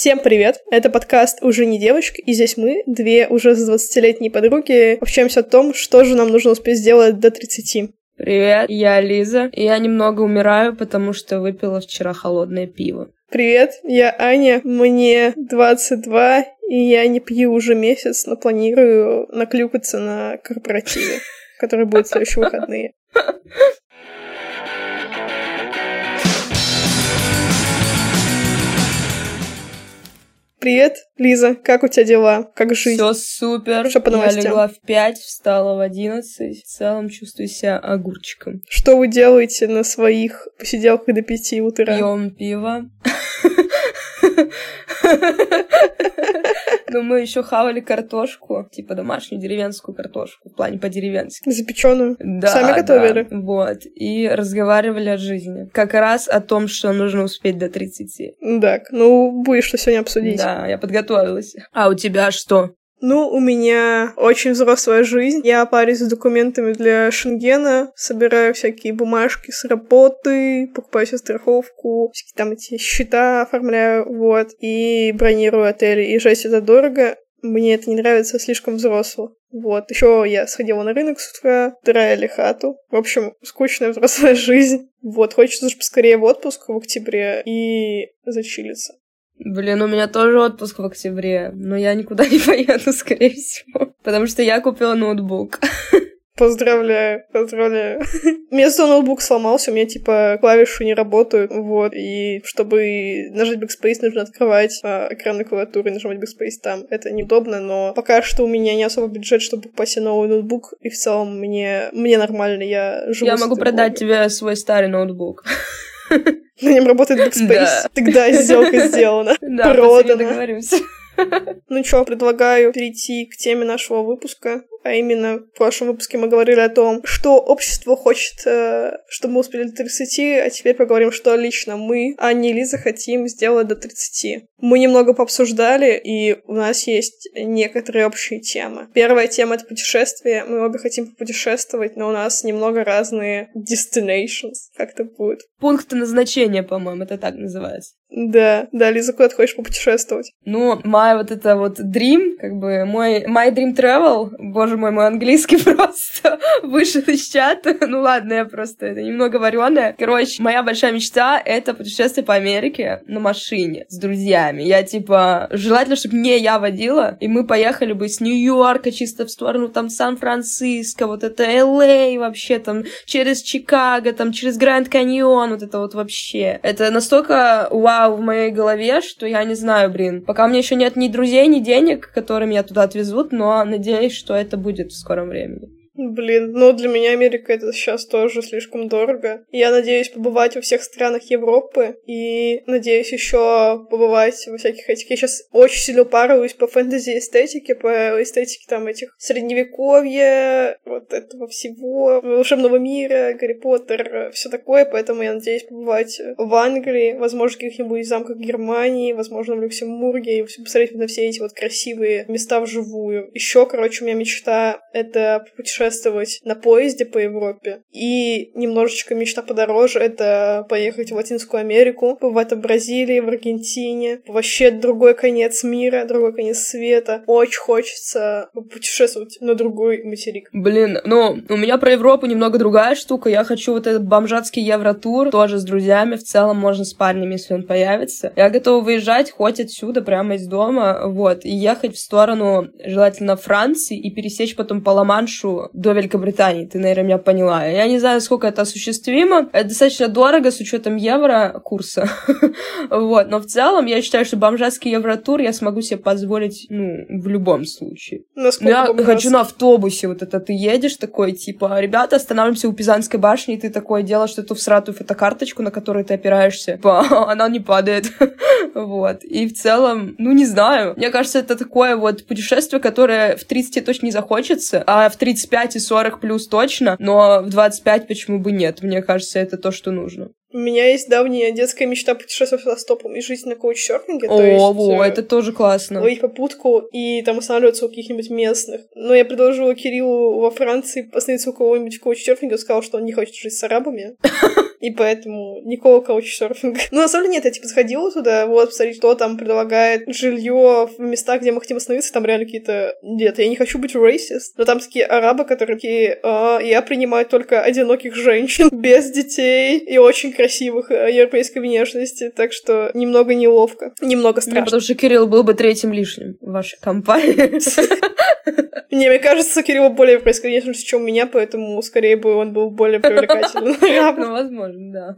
Всем привет! Это подкаст «Уже не девочка», и здесь мы, две уже за 20-летние подруги, общаемся о том, что же нам нужно успеть сделать до 30. Привет, я Лиза, и я немного умираю, потому что выпила вчера холодное пиво. Привет, я Аня, мне 22, и я не пью уже месяц, но планирую наклюкаться на корпоративе, который будет в следующие выходные. Привет, Лиза, как у тебя дела? Как жизнь? Все супер. Что по новостям? Я легла в 5, встала в 11. В целом чувствую себя огурчиком. Что вы делаете на своих посиделках до 5 утра? Пьем пиво. Но мы еще хавали картошку, типа домашнюю деревенскую картошку, в плане по-деревенски. Запеченную? Да, Сами готовили? Да, вот. И разговаривали о жизни. Как раз о том, что нужно успеть до 30. Так, ну, будешь что сегодня обсудить. Да, я подготовилась. А у тебя что? Ну, у меня очень взрослая жизнь. Я парюсь с документами для Шенгена, собираю всякие бумажки с работы, покупаю себе страховку, всякие там эти счета оформляю, вот, и бронирую отели. И жесть, это дорого. Мне это не нравится, слишком взросло. Вот, еще я сходила на рынок с утра, драили хату. В общем, скучная взрослая жизнь. Вот, хочется же поскорее в отпуск в октябре и зачилиться. Блин, у меня тоже отпуск в октябре, но я никуда не поеду, скорее всего, потому что я купила ноутбук. Поздравляю, поздравляю. У меня ноутбук сломался, у меня, типа, клавиши не работают, вот, и чтобы нажать Backspace, нужно открывать а, экранную клавиатуру и нажимать Backspace там. Это неудобно, но пока что у меня не особо бюджет, чтобы покупать себе новый ноутбук, и в целом мне, мне нормально, я живу Я могу продать тебе свой старый ноутбук. На нем работает Backspace. Да. Тогда сделка сделана. Да, Продана. договоримся. Ну что, предлагаю перейти к теме нашего выпуска. А именно, в прошлом выпуске мы говорили о том, что общество хочет, э, чтобы мы успели до 30, а теперь поговорим, что лично мы, а не Лиза, хотим сделать до 30. Мы немного пообсуждали, и у нас есть некоторые общие темы. Первая тема — это путешествие. Мы обе хотим путешествовать, но у нас немного разные destinations, как это будет. Пункты назначения, по-моему, это так называется. Да, да, Лиза, куда ты хочешь попутешествовать? Ну, мой вот это вот dream, как бы, мой my dream travel, боже мой, мой английский просто вышел из чата. Ну ладно, я просто, это немного вареная. Короче, моя большая мечта — это путешествие по Америке на машине с друзьями. Я, типа, желательно, чтобы не я водила, и мы поехали бы с Нью-Йорка чисто в сторону там Сан-Франциско, вот это Л.А. вообще там, через Чикаго, там, через Гранд Каньон, вот это вот вообще. Это настолько вау в моей голове, что я не знаю, блин. Пока у меня еще нет ни друзей, ни денег, которыми меня туда отвезут, но надеюсь, что это будет в скором времени. Блин, ну для меня Америка это сейчас тоже слишком дорого. Я надеюсь побывать во всех странах Европы и надеюсь еще побывать во всяких этих. Я сейчас очень сильно упарываюсь по фэнтези эстетике, по эстетике там этих средневековья, вот этого всего, волшебного мира, Гарри Поттер, все такое, поэтому я надеюсь побывать в Англии, возможно, в каких-нибудь замках Германии, возможно, в Люксембурге, и посмотреть на все эти вот красивые места вживую. Еще, короче, у меня мечта — это путешествовать путешествовать на поезде по Европе. И немножечко мечта подороже — это поехать в Латинскую Америку, побывать в Бразилии, в Аргентине. Вообще другой конец мира, другой конец света. Очень хочется путешествовать на другой материк. Блин, ну, у меня про Европу немного другая штука. Я хочу вот этот бомжатский евротур, тоже с друзьями. В целом можно с парнем, если он появится. Я готова выезжать хоть отсюда, прямо из дома, вот, и ехать в сторону, желательно, Франции, и пересечь потом по Ла-Маншу до Великобритании, ты, наверное, меня поняла. Я не знаю, сколько это осуществимо. Это достаточно дорого с учетом евро курса. вот, но в целом я считаю, что бомжатский евротур я смогу себе позволить, ну, в любом случае. Насколько я хочу на автобусе, вот это ты едешь такой, типа, ребята, останавливаемся у Пизанской башни, и ты такой делаешь эту всратую фотокарточку, на которую ты опираешься. Типа, она не падает. вот. И в целом, ну, не знаю. Мне кажется, это такое вот путешествие, которое в 30 точно не захочется, а в 35 25 и 40 плюс точно, но в 25 почему бы нет? Мне кажется, это то, что нужно. У меня есть давняя детская мечта путешествовать стопом и жить на коуч-серфинге. О, то есть, во, э, это тоже классно. Ловить попутку и там останавливаться у каких-нибудь местных. Но я предложила Кириллу во Франции остановиться у кого-нибудь он сказал, что он не хочет жить с арабами. и поэтому никакого каучсерфинга. Ну, на самом деле, нет, я, типа, сходила туда, вот, посмотреть, кто там предлагает жилье в местах, где мы хотим остановиться, там реально какие-то... Нет, я не хочу быть racist, но там такие арабы, которые такие, а, я принимаю только одиноких женщин, без детей и очень красивых э, европейской внешности, так что немного неловко, немного Ну, страшно. потому что Кирилл был бы третьим лишним в вашей компании. Не, мне кажется, Кирилл более европейской внешности, чем у меня, поэтому скорее бы он был более привлекательным. Ну, возможно, да.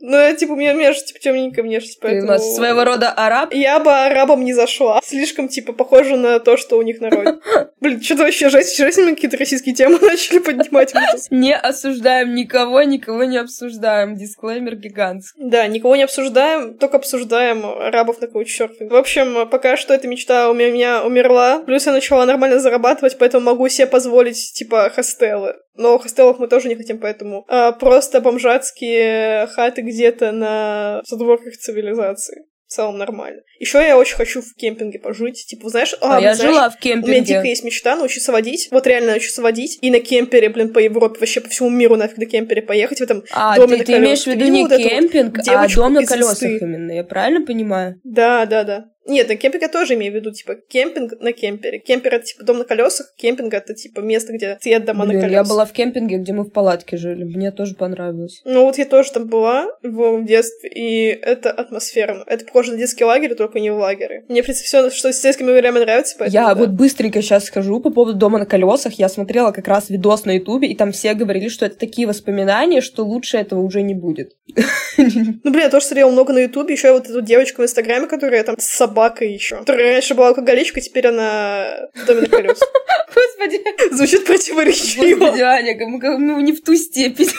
Ну, я, типа, у меня, у меня же, типа, темненькая внешность, Ты у поэтому... нас своего рода араб. Я бы арабам не зашла. Слишком, типа, похоже на то, что у них на роде. Блин, что-то вообще жесть. С ними какие-то российские темы начали поднимать. Не осуждаем никого, никого не обсуждаем. Дисклеймер гигантский. Да, никого не обсуждаем, только обсуждаем арабов на каучсерфинг. В общем, пока что эта мечта у меня, у меня умерла. Плюс я начала нормально зарабатывать, поэтому могу себе позволить, типа, хостелы. Но хостелов мы тоже не хотим, поэтому а, просто бомжатские хаты где-то на задворках цивилизации. В целом нормально. Еще я очень хочу в кемпинге пожить. Типа, знаешь, А, блин, я знаешь, жила в У меня дико кемпинге. есть мечта научиться водить. Вот реально научиться водить. И на кемпере, блин, по Европе, вообще по всему миру нафиг на кемпере поехать в этом А, доме ты, на ты имеешь в виду не вот эту вот кемпинг, а дом на колесах «Инсты»? именно. Я правильно понимаю? Да, да, да. Нет, на кемпинг я тоже имею в виду, типа, кемпинг на кемпере. Кемпер — это, типа, дом на колесах, кемпинг — это, типа, место, где стоят дома на Блин, колесах. я была в кемпинге, где мы в палатке жили. Мне тоже понравилось. Ну, вот я тоже там была в детстве, и это атмосферно. Это похоже на детский лагерь, только не в лагере. Мне, в принципе, все, что с детскими лагерями нравится, поэтому я да. вот быстренько сейчас скажу по поводу дома на колесах. Я смотрела как раз видос на Ютубе, и там все говорили, что это такие воспоминания, что лучше этого уже не будет. Ну, блин, я тоже смотрела много на Ютубе, еще вот эту девочку в Инстаграме, которая там с собакой еще. Которая раньше была алкоголичка, теперь она в доме на колесах. Господи, Звучит противоречиво. господи, Аня, мы- мы не в ту степень.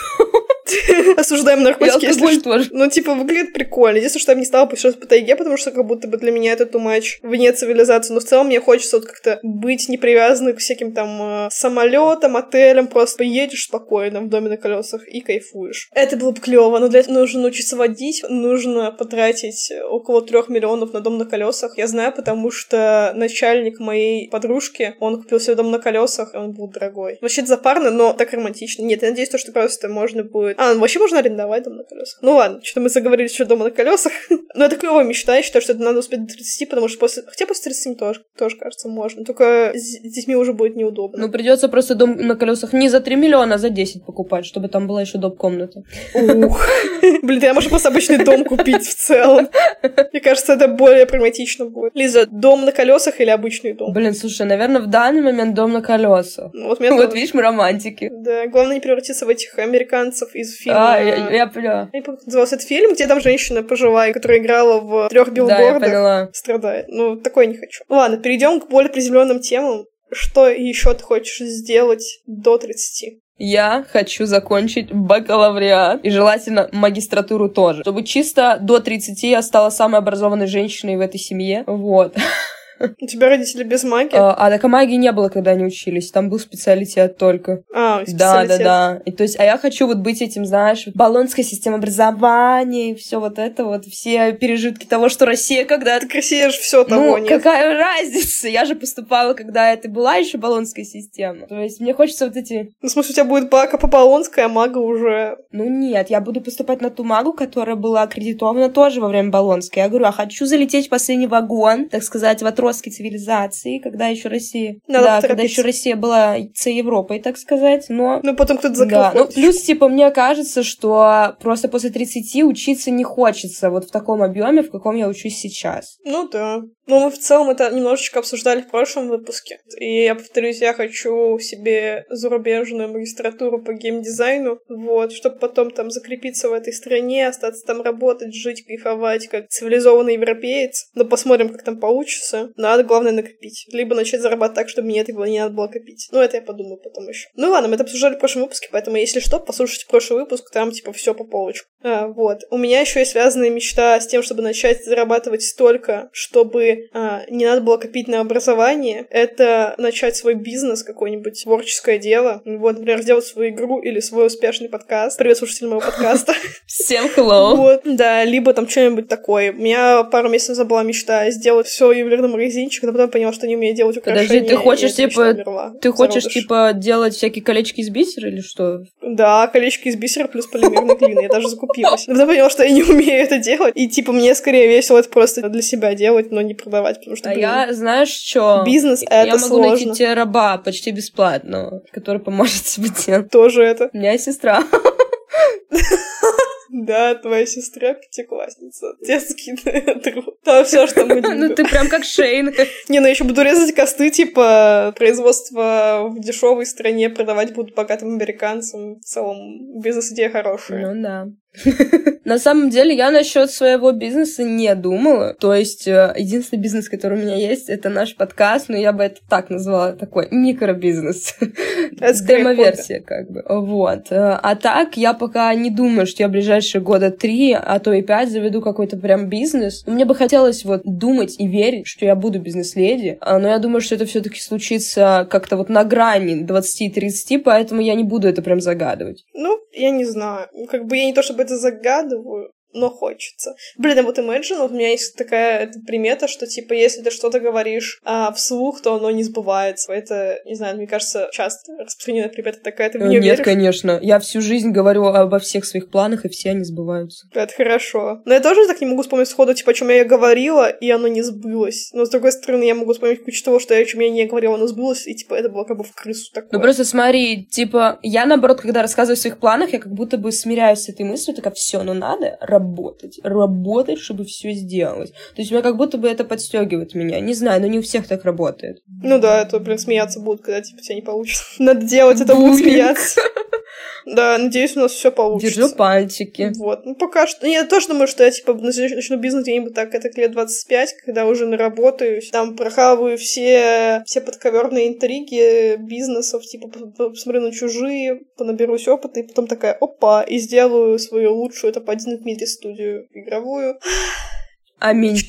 Осуждаем наркотики, если тоже. Ну, типа, выглядит прикольно. Единственное, что я бы не стала путешествовать по тайге, потому что как будто бы для меня это too much вне цивилизации. Но в целом мне хочется вот как-то быть не привязанной к всяким там э, самолетам, отелям. Просто поедешь спокойно в доме на колесах и кайфуешь. Это было бы клево, но для этого нужно научиться водить. Нужно потратить около трех миллионов на дом на колесах. Я знаю, потому что начальник моей подружки, он купил себе дом на колесах, и он был дорогой. Вообще это запарно, но так романтично. Нет, я надеюсь, то, что просто можно будет... А, ну, вообще можно арендовать дом на колесах. Ну ладно, что-то мы заговорили еще дома на колесах. но это клевая мечта, я считаю, что это надо успеть до 30, потому что после... Хотя после 30 тоже, тоже кажется, можно. Только с детьми уже будет неудобно. Ну, придется просто дом на колесах не за 3 миллиона, а за 10 покупать, чтобы там была еще доп-комната. Ух. Блин, я может просто обычный дом купить в целом. Мне кажется, это более прагматично будет. Лиза, дом на колесах или обычный дом? Блин, слушай, наверное, в данный момент дом на колесах. Ну, Вот, меня Вот тоже. видишь, мы романтики. Да, главное не превратиться в этих американцев из фильма. А, я, я поняла. Я не помню, как назывался этот фильм, где там женщина пожилая, которая играла в трех Да, я билбордах, поняла. страдает. Ну, такое не хочу. Ладно, перейдем к более приземленным темам. Что еще ты хочешь сделать до 30? Я хочу закончить бакалавриат и желательно магистратуру тоже, чтобы чисто до 30 я стала самой образованной женщиной в этой семье. Вот. У тебя родители без магии? А, а так а магии не было, когда они учились. Там был специалитет только. А, Да, да, специалитет. да. И то есть, а я хочу вот быть этим, знаешь, баллонская система образования и все вот это вот, все пережитки того, что Россия когда-то Так Россия же все того ну, нет. какая разница? Я же поступала, когда это была еще баллонская система. То есть мне хочется вот эти... Ну, в смысле, у тебя будет бака по Полонской, а мага уже... Ну нет, я буду поступать на ту магу, которая была аккредитована тоже во время баллонской. Я говорю, а хочу залететь в последний вагон, так сказать, в отростке цивилизации, когда еще Россия... Надо да, когда еще Россия была ц Европой, так сказать, но... Ну, потом кто-то закрыл Да, ну плюс, типа, мне кажется, что просто после 30 учиться не хочется вот в таком объеме, в каком я учусь сейчас. Ну да. Ну, мы в целом это немножечко обсуждали в прошлом выпуске. И я повторюсь, я хочу себе зарубежную магистратуру по геймдизайну, вот, чтобы потом там закрепиться в этой стране, остаться там работать, жить, кайфовать, как цивилизованный европеец. Но посмотрим, как там получится. Надо, главное, накопить. Либо начать зарабатывать так, чтобы мне этого не надо было копить. Ну, это я подумаю потом еще. Ну ладно, мы это обсуждали в прошлом выпуске, поэтому, если что, послушайте прошлый выпуск, там, типа, все по полочку. А, вот. У меня еще есть связанная мечта с тем, чтобы начать зарабатывать столько, чтобы а, не надо было копить на образование. Это начать свой бизнес, какое-нибудь творческое дело. Вот, например, сделать свою игру или свой успешный подкаст. Привет, слушатели моего подкаста. Всем hello! Вот, да, либо там что-нибудь такое. У меня пару месяцев назад была мечта сделать все ювелирным магазинчик, но потом поняла, что не умею делать украшения. Подожди, ты хочешь, типа, ты хочешь, типа, делать всякие колечки из бисера или что? Да, колечки из бисера плюс полимерной глины. Я даже закупилась. Но потом поняла, что я не умею это делать. И, типа, мне скорее весело это просто для себя делать, но не продавать, потому что, А я, знаешь, что? Бизнес — это Я могу сложно. найти тебе раба почти бесплатно, который поможет тебе делать. Тоже это. У меня сестра. Да, твоя сестра пятиклассница. Детский труд. Там все, что мы Ну ты прям как Шейн. Не, ну еще буду резать косты, типа, производство в дешевой стране продавать будут богатым американцам. В целом, бизнес-идея хорошая. Ну да. На самом деле, я насчет своего бизнеса не думала. То есть, э, единственный бизнес, который у меня есть, это наш подкаст, но я бы это так назвала, такой микробизнес. Демо-версия, как бы. Вот. Э, А так, я пока не думаю, что я в ближайшие года три, а то и пять заведу какой-то прям бизнес. Мне бы хотелось вот думать и верить, что я буду бизнес-леди, а, но я думаю, что это все таки случится как-то вот на грани 20-30, поэтому я не буду это прям загадывать. Ну, я не знаю. Ну, Как бы я не то чтобы это загадываю, но хочется. Блин, а вот Imagine, вот у меня есть такая примета, что, типа, если ты что-то говоришь а, вслух, то оно не сбывается. Это, не знаю, мне кажется, часто распространенная примета такая. Ты в Э, нее Нет, веришь? конечно. Я всю жизнь говорю обо всех своих планах, и все они сбываются. Это хорошо. Но я тоже так не могу вспомнить сходу, типа, о чем я говорила, и оно не сбылось. Но, с другой стороны, я могу вспомнить кучу того, что я о чем я не говорила, оно сбылось, и, типа, это было как бы в крысу такое. Ну просто смотри, типа, я наоборот, когда рассказываю о своих планах, я как будто бы смиряюсь с этой мыслью, такая, все, ну надо работать, работать, чтобы все сделалось. То есть у меня как будто бы это подстегивает меня. Не знаю, но не у всех так работает. Ну да, это, блин, смеяться будут, когда, типа, тебя не получится. Надо делать это, будут смеяться. Да, надеюсь, у нас все получится. Держу пальчики. Вот, ну пока что. Я тоже думаю, что я типа начну, бизнес где-нибудь так, это лет 25, когда уже наработаюсь, там прохаваю все, все подковерные интриги бизнесов, типа по- по- посмотрю на чужие, понаберусь опыта, и потом такая, опа, и сделаю свою лучшую топ-1 в мире студию игровую. Аминь.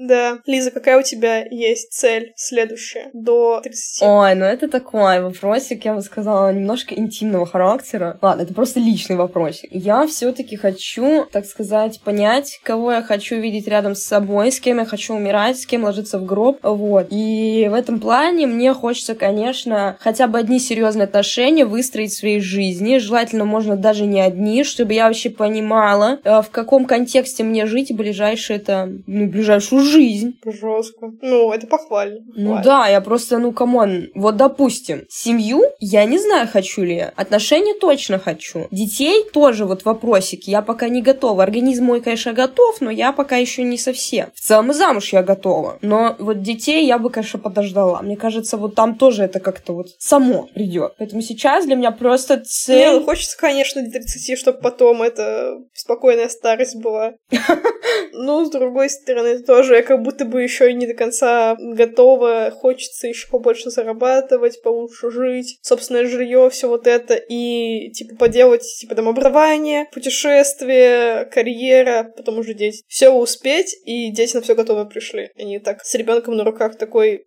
Да. Лиза, какая у тебя есть цель следующая до 30? Ой, ну это такой вопросик, я бы сказала, немножко интимного характера. Ладно, это просто личный вопросик. Я все-таки хочу, так сказать, понять, кого я хочу видеть рядом с собой, с кем я хочу умирать, с кем ложиться в гроб. Вот. И в этом плане мне хочется, конечно, хотя бы одни серьезные отношения выстроить в своей жизни. Желательно можно даже не одни, чтобы я вообще понимала, э, в каком контексте мне жить ближайшие это, ну, ближайшую жизнь. Жестко. Ну, это похвально. Ну да, я просто, ну, come on, вот допустим, семью я не знаю, хочу ли я, отношения точно хочу, детей тоже вот вопросики, я пока не готова, организм мой, конечно, готов, но я пока еще не совсем. В целом и замуж я готова, но вот детей я бы, конечно, подождала. Мне кажется, вот там тоже это как-то вот само придет. Поэтому сейчас для меня просто Не, цель... ну хочется, конечно, до 30, чтобы потом это спокойная старость была. Ну, с другой стороны, тоже я как будто бы еще не до конца готова. Хочется еще побольше зарабатывать, получше жить, собственное жилье, все вот это. И, типа, поделать, типа, там, образование, путешествие, карьера, потом уже дети. Все успеть, и дети на все готовы пришли. Они так с ребенком на руках такой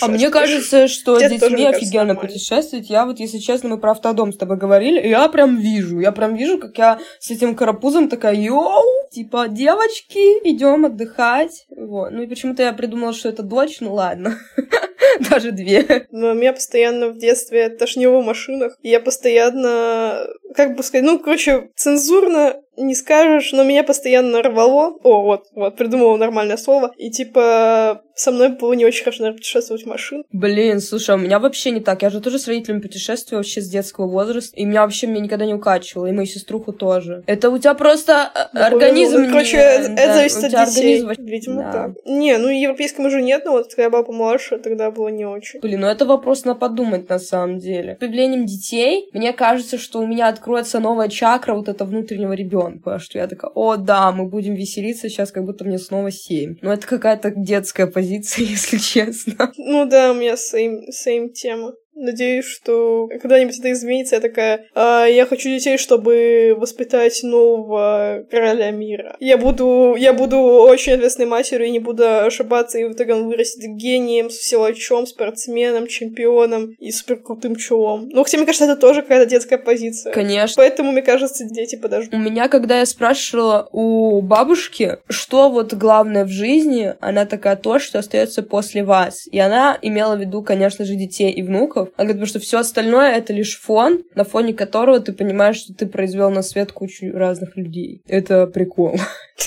А мне кажется, что тоже, детьми кажется, офигенно нормально. путешествовать. Я вот, если честно, мы про автодом с тобой говорили, и я прям вижу, я прям вижу, как я с этим карапузом такая, йоу, типа, девочки, идем отдыхать. Вот. Ну и почему-то я придумала, что это дочь, ну ладно. Даже две. Но меня постоянно в детстве тошнило в машинах. И я постоянно, как бы сказать, ну, короче, цензурно не скажешь, но меня постоянно рвало. О, вот, вот, придумала нормальное слово. И, типа, со мной было не очень хорошо, наверное, путешествовать в машин. Блин, слушай, а у меня вообще не так. Я же тоже с родителями путешествую вообще с детского возраста. И меня вообще меня никогда не укачивало. И мою сеструху тоже. Это у тебя просто э, Ну, организм... ну, не- короче, это да, зависит от детей. организм Видимо, Да. так. Не, ну, европейскому уже нет, но вот когда я была помладше, тогда было не очень. Блин, ну это вопрос на подумать на самом деле. С появлением детей, мне кажется, что у меня откроется новая чакра вот этого внутреннего ребенка, что я такая, о да, мы будем веселиться сейчас, как будто мне снова семь. Но это какая-то детская позиция, если честно. Ну да, у меня same, same тема. Надеюсь, что когда-нибудь это изменится. Я такая, а, я хочу детей, чтобы воспитать нового короля мира. Я буду, я буду очень ответственной матерью и не буду ошибаться, и в итоге он вырастет гением, силачом, спортсменом, чемпионом и суперкрутым чулом. Ну, хотя, мне кажется, это тоже какая-то детская позиция. Конечно. Поэтому, мне кажется, дети подождут. У меня, когда я спрашивала у бабушки, что вот главное в жизни, она такая, то, что остается после вас. И она имела в виду, конечно же, детей и внуков. Она говорит, потому что все остальное это лишь фон, на фоне которого ты понимаешь, что ты произвел на свет кучу разных людей. Это прикол.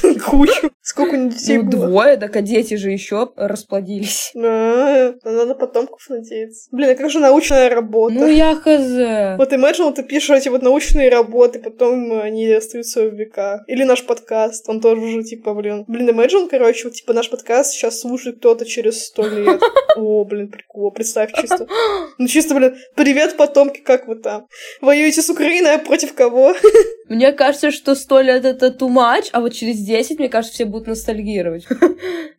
Кучу. Сколько детей Ну, двое, так а дети же еще расплодились. А, Надо потомков надеяться. Блин, а как же научная работа? Ну, я хз. Вот imagine, ты пишешь эти вот научные работы, потом они остаются в веках. Или наш подкаст, он тоже уже, типа, блин. Блин, imagine, короче, вот, типа, наш подкаст сейчас слушает кто-то через сто лет. О, блин, прикол, представь чисто. Ну, чисто, блин, привет, потомки, как вы там? Воюете с Украиной, а против кого? Мне кажется, что сто лет это too much, а вот через 10, мне кажется, все будут ностальгировать.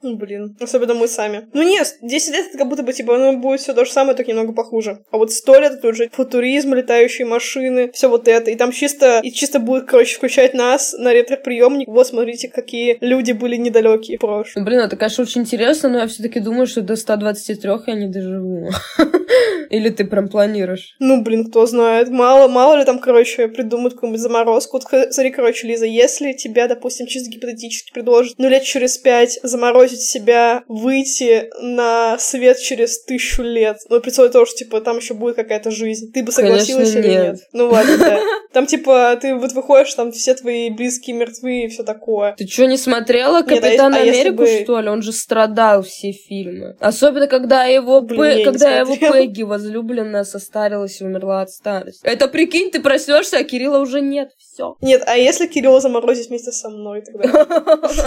Ну, блин, особенно мы сами. Ну, нет, 10 лет это как будто бы, типа, ну, будет все то же самое, только немного похуже. А вот 100 лет это уже футуризм, летающие машины, все вот это. И там чисто, и чисто будет, короче, включать нас на ретро-приемник. Вот, смотрите, какие люди были недалекие. Ну, блин, это, конечно, очень интересно, но я все-таки думаю, что до 123 я не доживу. Или ты прям планируешь? Ну, блин, кто знает. Мало, мало ли там, короче, придумают какую-нибудь заморозку. Вот, смотри, короче, Лиза, если тебя, допустим, чисто гипотетически предложат, ну, лет через пять заморозить себя, выйти на свет через тысячу лет, ну, условии того, что, типа, там еще будет какая-то жизнь, ты бы согласилась Конечно, или нет. нет? Ну, ладно, да. Там, типа, ты вот выходишь, там все твои близкие мертвы и все такое. Ты что, не смотрела Нет, а Капитана если- а Америку, бы- что ли? Он же страдал все фильмы. Особенно, когда его, Блин, Пэ- когда его. Пегги возлюбленная состарилась и умерла от старости. Это прикинь, ты проснешься, а Кирилла уже нет. Все. Нет, а если Кирилла заморозить вместе со мной тогда?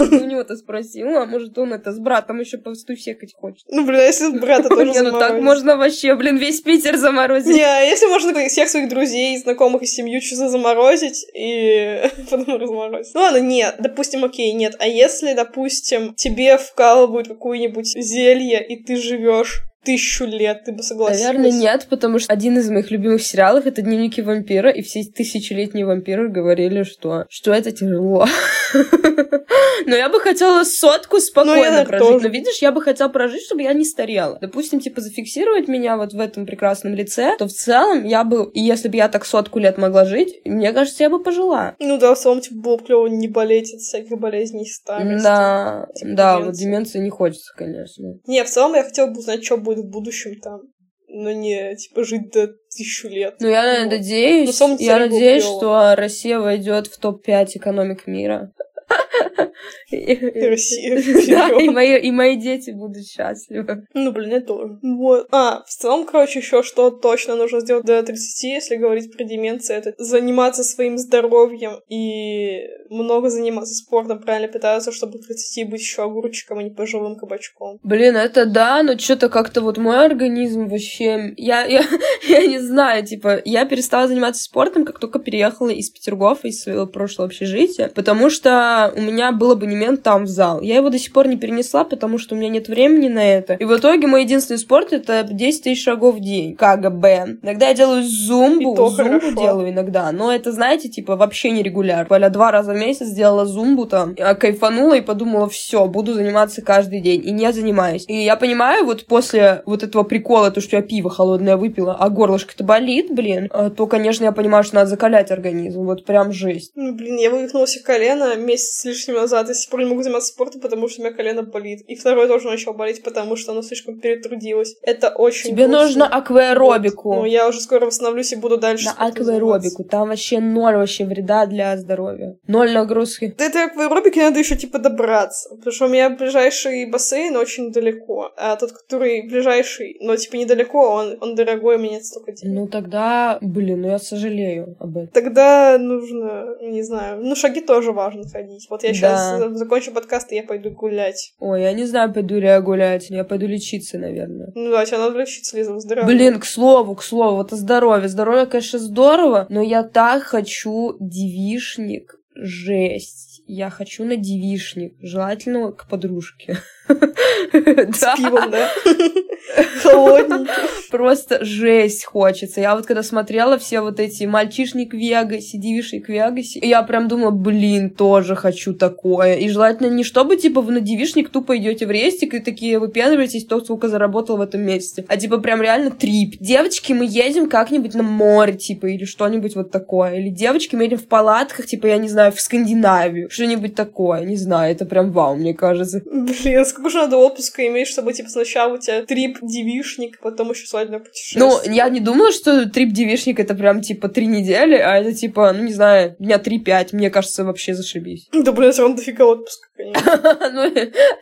У него-то спросила, а может он это с братом еще повстусекать хочет. Ну, блин, а если брата тоже Не, ну так можно вообще, блин, весь Питер заморозить. Не, а если можно всех своих друзей, знакомых и семью часа заморозить и потом разморозить. Ну ладно, нет, допустим, окей, нет. А если, допустим, тебе вкалывают какое-нибудь зелье, и ты живешь тысячу лет, ты бы согласилась? Наверное, нет, потому что один из моих любимых сериалов это «Дневники вампира», и все тысячелетние вампиры говорили, что, что это тяжело. Но я бы хотела сотку Ну, спокойно наверное, прожить. Но видишь, я бы хотела прожить, чтобы я не старела. Допустим, типа, зафиксировать меня вот в этом прекрасном лице, то в целом я бы, если бы я так сотку лет могла жить, мне кажется, я бы пожила. Ну да, в целом, типа, было бы клево не болеть от всяких болезней старости. Да, типа да, вот деменции не хочется, конечно. Не, в целом, я хотела бы узнать, что будет в будущем там. Но не, типа, жить до тысячу лет. Ну, я Вот. надеюсь, я надеюсь, что Россия войдет в топ-5 экономик мира. И Россия Да, и мои, и мои дети будут счастливы. Ну, блин, я тоже. Вот. А, в целом, короче, еще что точно нужно сделать до 30, если говорить про деменцию, это заниматься своим здоровьем и много заниматься спортом, правильно питаться, чтобы к 30 быть еще огурчиком, а не пожилым кабачком. Блин, это да, но что-то как-то вот мой организм вообще... Я, я, я не знаю, типа, я перестала заниматься спортом, как только переехала из Петергофа, из своего прошлого общежития, потому что у меня был абонемент там в зал. Я его до сих пор не перенесла, потому что у меня нет времени на это. И в итоге мой единственный спорт — это 10 тысяч шагов в день, КГБ. Иногда я делаю зумбу, зумбу хорошо. делаю иногда, но это, знаете, типа, вообще нерегулярно. Поля два раза в месяц сделала зумбу там, я кайфанула и подумала, все, буду заниматься каждый день. И не занимаюсь. И я понимаю, вот после вот этого прикола, то, что я пиво холодное выпила, а горлышко-то болит, блин, а, то, конечно, я понимаю, что надо закалять организм. Вот прям жесть. Ну, блин, я вывихнула себе колено месяц с лишним назад, и с тех пор не могу заниматься спортом, потому что у меня колено болит. И второе тоже начало болеть, потому что оно слишком перетрудилось. Это очень Тебе грустно. нужно акваэробику. Вот. Ну, я уже скоро восстановлюсь и буду дальше На акваэробику. Там вообще ноль вообще вреда для здоровья. Ноль нагрузки. До этой акваэробики надо еще типа добраться, потому что у меня ближайший бассейн очень далеко, а тот, который ближайший, но типа недалеко, он, он дорогой, нет столько денег. Ну тогда, блин, ну я сожалею об этом. Тогда нужно, не знаю, ну шаги тоже важно ходить. Вот я Да. Сейчас закончу подкаст, и я пойду гулять. Ой, я не знаю, пойду ли я гулять. Я пойду лечиться, наверное. Ну да, тебе надо лечиться, Лиза, здорово. Блин, к слову, к слову, вот о здоровье. Здоровье, конечно, здорово, но я так хочу девишник. Жесть. Я хочу на девишник. Желательно к подружке. С Да. пивом, да? Холодненький. Просто жесть хочется. Я вот когда смотрела все вот эти мальчишник в Вегасе, девишник в Вегасе, я прям думала, блин, тоже хочу такое. И желательно не чтобы, типа, вы на девишник тупо идете в рестик и такие выпендриваетесь, кто сколько заработал в этом месяце. А типа прям реально трип. Девочки, мы едем как-нибудь на море, типа, или что-нибудь вот такое. Или девочки, мы едем в палатках, типа, я не знаю, в Скандинавию. Что-нибудь такое, не знаю, это прям вау, мне кажется. Блин, сколько же надо отпуска иметь, чтобы, типа, сначала у тебя трип девишник, потом еще свадебное путешествие. Ну, я не думала, что трип девишник это прям, типа, три недели, а это, типа, ну, не знаю, дня три-пять. Мне кажется, вообще зашибись. Да, блин, все равно дофига отпуска. Ну,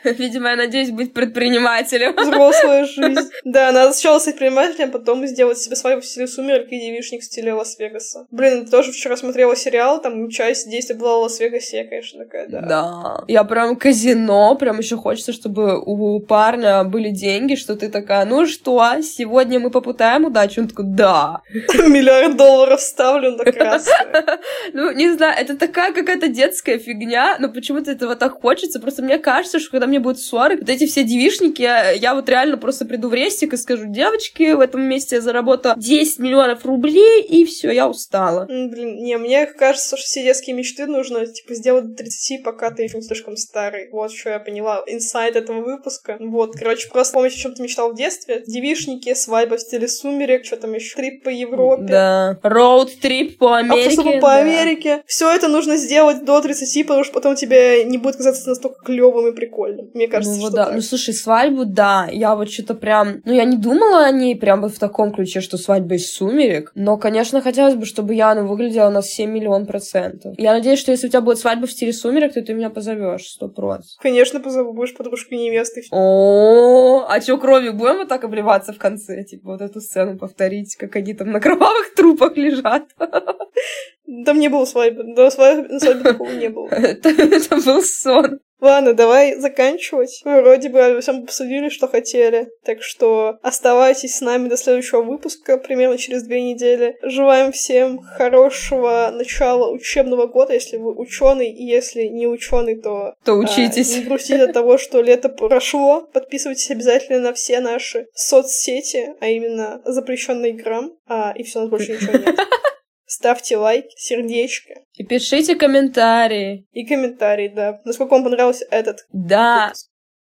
видимо, я надеюсь быть предпринимателем. Взрослая жизнь. Да, надо сначала стать предпринимателем, потом сделать себе свадьбу в стиле сумерек и девишник в стиле Лас-Вегаса. Блин, тоже вчера смотрела сериал, там часть действия была в Лас-Вегасе, я, конечно, такая, да. Да. Я прям казино, прям еще хочется, чтобы у парня были деньги, что ты такая, ну что, сегодня мы попытаем удачу? Он такой, да. Миллиард долларов ставлю на красное. Ну, не знаю, это такая какая-то детская фигня, но почему-то этого так хочется. Просто мне кажется, что когда мне будет 40, вот эти все девишники, я, я вот реально просто приду в рестик и скажу, девочки, в этом месте я заработала 10 миллионов рублей, и все, я устала. Блин, не, мне кажется, что все детские мечты нужно, типа, сделать до 30, пока ты еще не слишком старый. Вот что я поняла. Инсайт этого выпуска. Вот, короче, просто помнить, о чем ты мечтал в детстве. Девишники, свадьба в стиле сумерек, что там еще, трип по Европе. Да. Роуд-трип по Америке. Автостопы по да. Америке. Все это нужно сделать до 30, потому что потом тебе не будет казаться настолько клевым и прикольным. Мне кажется, ну, вот что да. так. Ну, слушай, свадьбу, да. Я вот что-то прям... Ну, я не думала о ней прям вот в таком ключе, что свадьба из сумерек. Но, конечно, хотелось бы, чтобы Яна выглядела на 7 миллион процентов. Я надеюсь, что если у тебя будет свадьба в стиле сумерек, то ты меня позовешь, сто процентов. Конечно, позову, будешь подружкой невесты. О, а чё, кровью будем вот так обливаться в конце? Типа вот эту сцену повторить, как они там на кровавых трупах лежат. Там не было свадьбы. До свадьбы, на свадьбе такого не было. Это, был сон. Ладно, давай заканчивать. Мы вроде бы обо всем обсудили, что хотели. Так что оставайтесь с нами до следующего выпуска, примерно через две недели. Желаем всем хорошего начала учебного года, если вы ученый, и если не ученый, то То а, учитесь. не грустите от того, что лето прошло. Подписывайтесь обязательно на все наши соцсети, а именно запрещенный грамм. А, и все, у нас больше ничего нет. Ставьте лайк, сердечко И пишите комментарии. и комментарий, да. Насколько вам понравился этот Да, выпуск.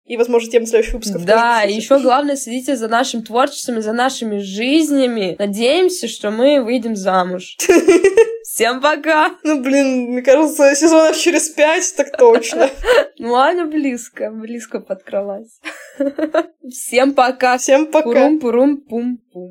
И, возможно, тем следующих выпусков да, и еще главное, следите за нашим творчеством и за нашими жизнями. Надеемся, что мы выйдем замуж. Всем пока! Ну, блин, мне кажется, сезонов через пять, так точно. Ну, Аня близко, близко подкралась. Всем пока! Всем пока. Пурум-пурум-пум-пум.